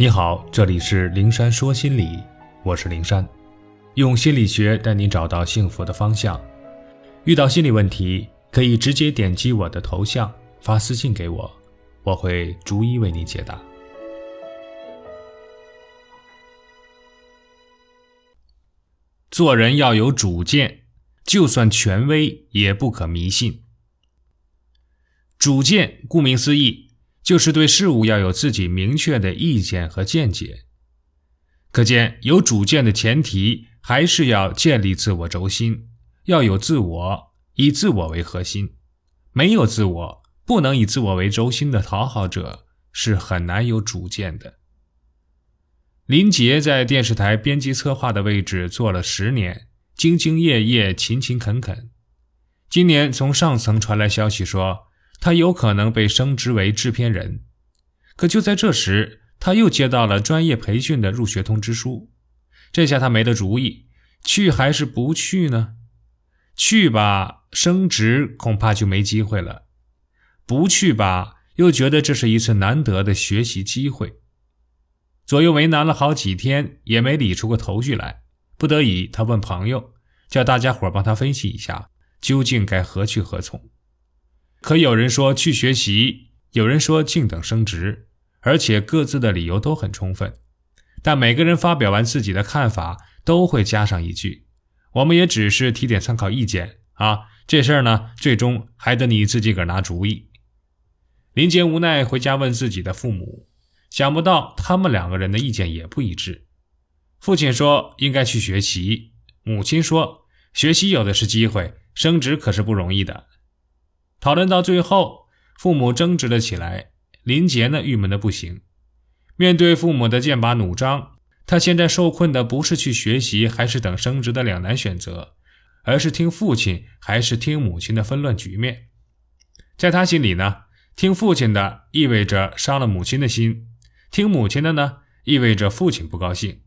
你好，这里是灵山说心理，我是灵山，用心理学带你找到幸福的方向。遇到心理问题，可以直接点击我的头像发私信给我，我会逐一为你解答。做人要有主见，就算权威也不可迷信。主见，顾名思义。就是对事物要有自己明确的意见和见解。可见，有主见的前提还是要建立自我轴心，要有自我，以自我为核心。没有自我，不能以自我为轴心的讨好者是很难有主见的。林杰在电视台编辑策划的位置做了十年，兢兢业业，勤勤恳恳。今年从上层传来消息说。他有可能被升职为制片人，可就在这时，他又接到了专业培训的入学通知书。这下他没了主意，去还是不去呢？去吧，升职恐怕就没机会了；不去吧，又觉得这是一次难得的学习机会。左右为难了好几天，也没理出个头绪来。不得已，他问朋友，叫大家伙帮他分析一下，究竟该何去何从。可有人说去学习，有人说静等升职，而且各自的理由都很充分。但每个人发表完自己的看法，都会加上一句：“我们也只是提点参考意见啊，这事儿呢，最终还得你自己个拿主意。”林杰无奈回家问自己的父母，想不到他们两个人的意见也不一致。父亲说应该去学习，母亲说学习有的是机会，升职可是不容易的。讨论到最后，父母争执了起来。林杰呢，郁闷的不行。面对父母的剑拔弩张，他现在受困的不是去学习还是等升职的两难选择，而是听父亲还是听母亲的纷乱局面。在他心里呢，听父亲的意味着伤了母亲的心，听母亲的呢，意味着父亲不高兴。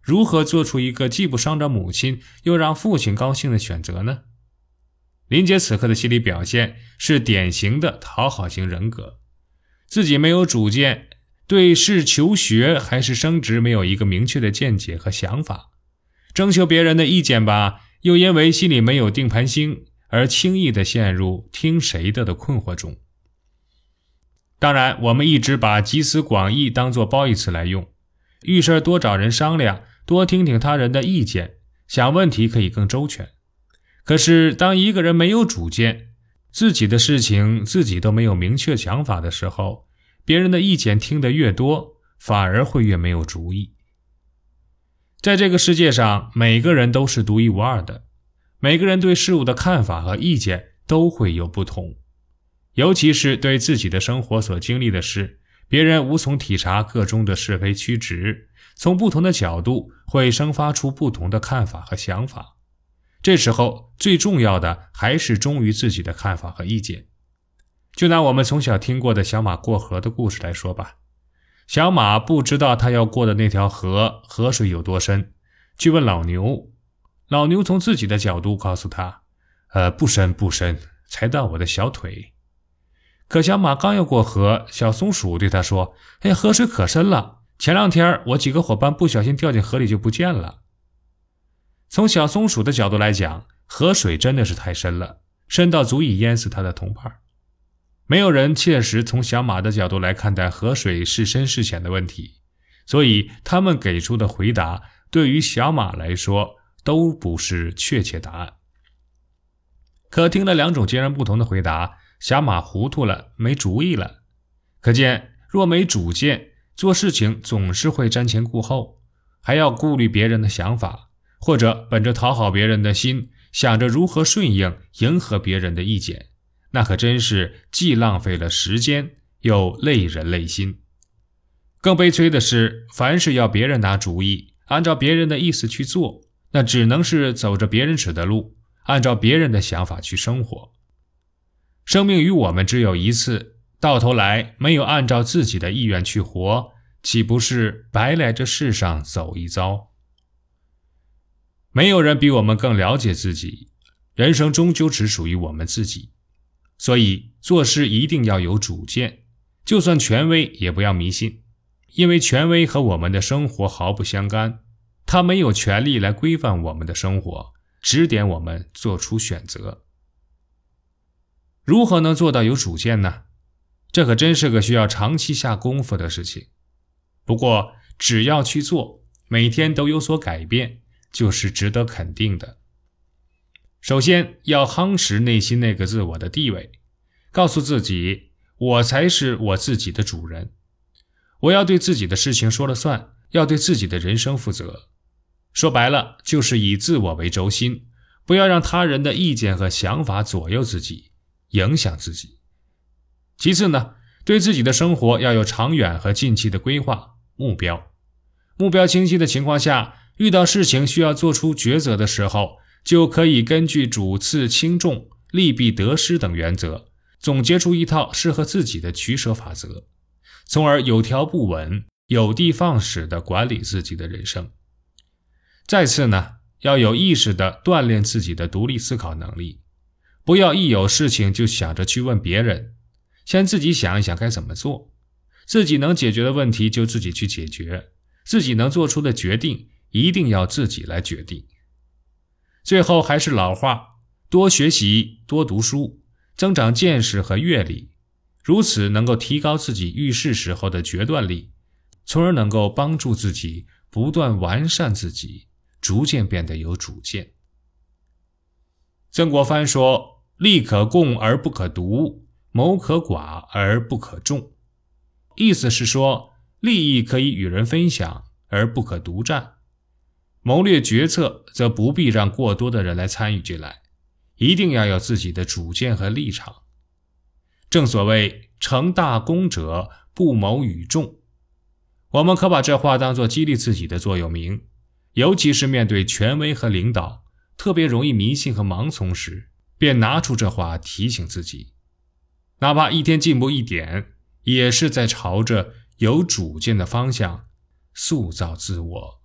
如何做出一个既不伤着母亲，又让父亲高兴的选择呢？林杰此刻的心理表现是典型的讨好型人格，自己没有主见，对是求学还是升职没有一个明确的见解和想法，征求别人的意见吧，又因为心里没有定盘星，而轻易的陷入听谁的的困惑中。当然，我们一直把集思广益当做褒义词来用，遇事多找人商量，多听听他人的意见，想问题可以更周全。可是，当一个人没有主见，自己的事情自己都没有明确想法的时候，别人的意见听得越多，反而会越没有主意。在这个世界上，每个人都是独一无二的，每个人对事物的看法和意见都会有不同，尤其是对自己的生活所经历的事，别人无从体察个中的是非曲直，从不同的角度会生发出不同的看法和想法。这时候最重要的还是忠于自己的看法和意见。就拿我们从小听过的小马过河的故事来说吧，小马不知道他要过的那条河河水有多深，去问老牛。老牛从自己的角度告诉他：“呃，不深不深，才到我的小腿。”可小马刚要过河，小松鼠对他说：“哎，河水可深了，前两天我几个伙伴不小心掉进河里就不见了。”从小松鼠的角度来讲，河水真的是太深了，深到足以淹死它的同伴。没有人切实从小马的角度来看待河水是深是浅的问题，所以他们给出的回答对于小马来说都不是确切答案。可听了两种截然不同的回答，小马糊涂了，没主意了。可见，若没主见，做事情总是会瞻前顾后，还要顾虑别人的想法。或者本着讨好别人的心，想着如何顺应、迎合别人的意见，那可真是既浪费了时间，又累人累心。更悲催的是，凡是要别人拿主意，按照别人的意思去做，那只能是走着别人指的路，按照别人的想法去生活。生命与我们只有一次，到头来没有按照自己的意愿去活，岂不是白来这世上走一遭？没有人比我们更了解自己，人生终究只属于我们自己，所以做事一定要有主见，就算权威也不要迷信。因为权威和我们的生活毫不相干，他没有权利来规范我们的生活，指点我们做出选择。如何能做到有主见呢？这可真是个需要长期下功夫的事情。不过，只要去做，每天都有所改变，就是值得肯定的。首先要夯实内心那个自我的地位，告诉自己，我才是我自己的主人。我要对自己的事情说了算，要对自己的人生负责。说白了，就是以自我为轴心，不要让他人的意见和想法左右自己，影响自己。其次呢，对自己的生活要有长远和近期的规划目标。目标清晰的情况下，遇到事情需要做出抉择的时候，就可以根据主次轻重、利弊得失等原则，总结出一套适合自己的取舍法则。从而有条不紊、有的放矢地管理自己的人生。再次呢，要有意识地锻炼自己的独立思考能力，不要一有事情就想着去问别人，先自己想一想该怎么做，自己能解决的问题就自己去解决，自己能做出的决定一定要自己来决定。最后还是老话，多学习、多读书，增长见识和阅历。如此能够提高自己遇事时候的决断力，从而能够帮助自己不断完善自己，逐渐变得有主见。曾国藩说：“利可共而不可独，谋可寡而不可众。”意思是说，利益可以与人分享，而不可独占；谋略决策则不必让过多的人来参与进来，一定要有自己的主见和立场。正所谓成大功者不谋与众，我们可把这话当作激励自己的座右铭。尤其是面对权威和领导，特别容易迷信和盲从时，便拿出这话提醒自己。哪怕一天进步一点，也是在朝着有主见的方向塑造自我。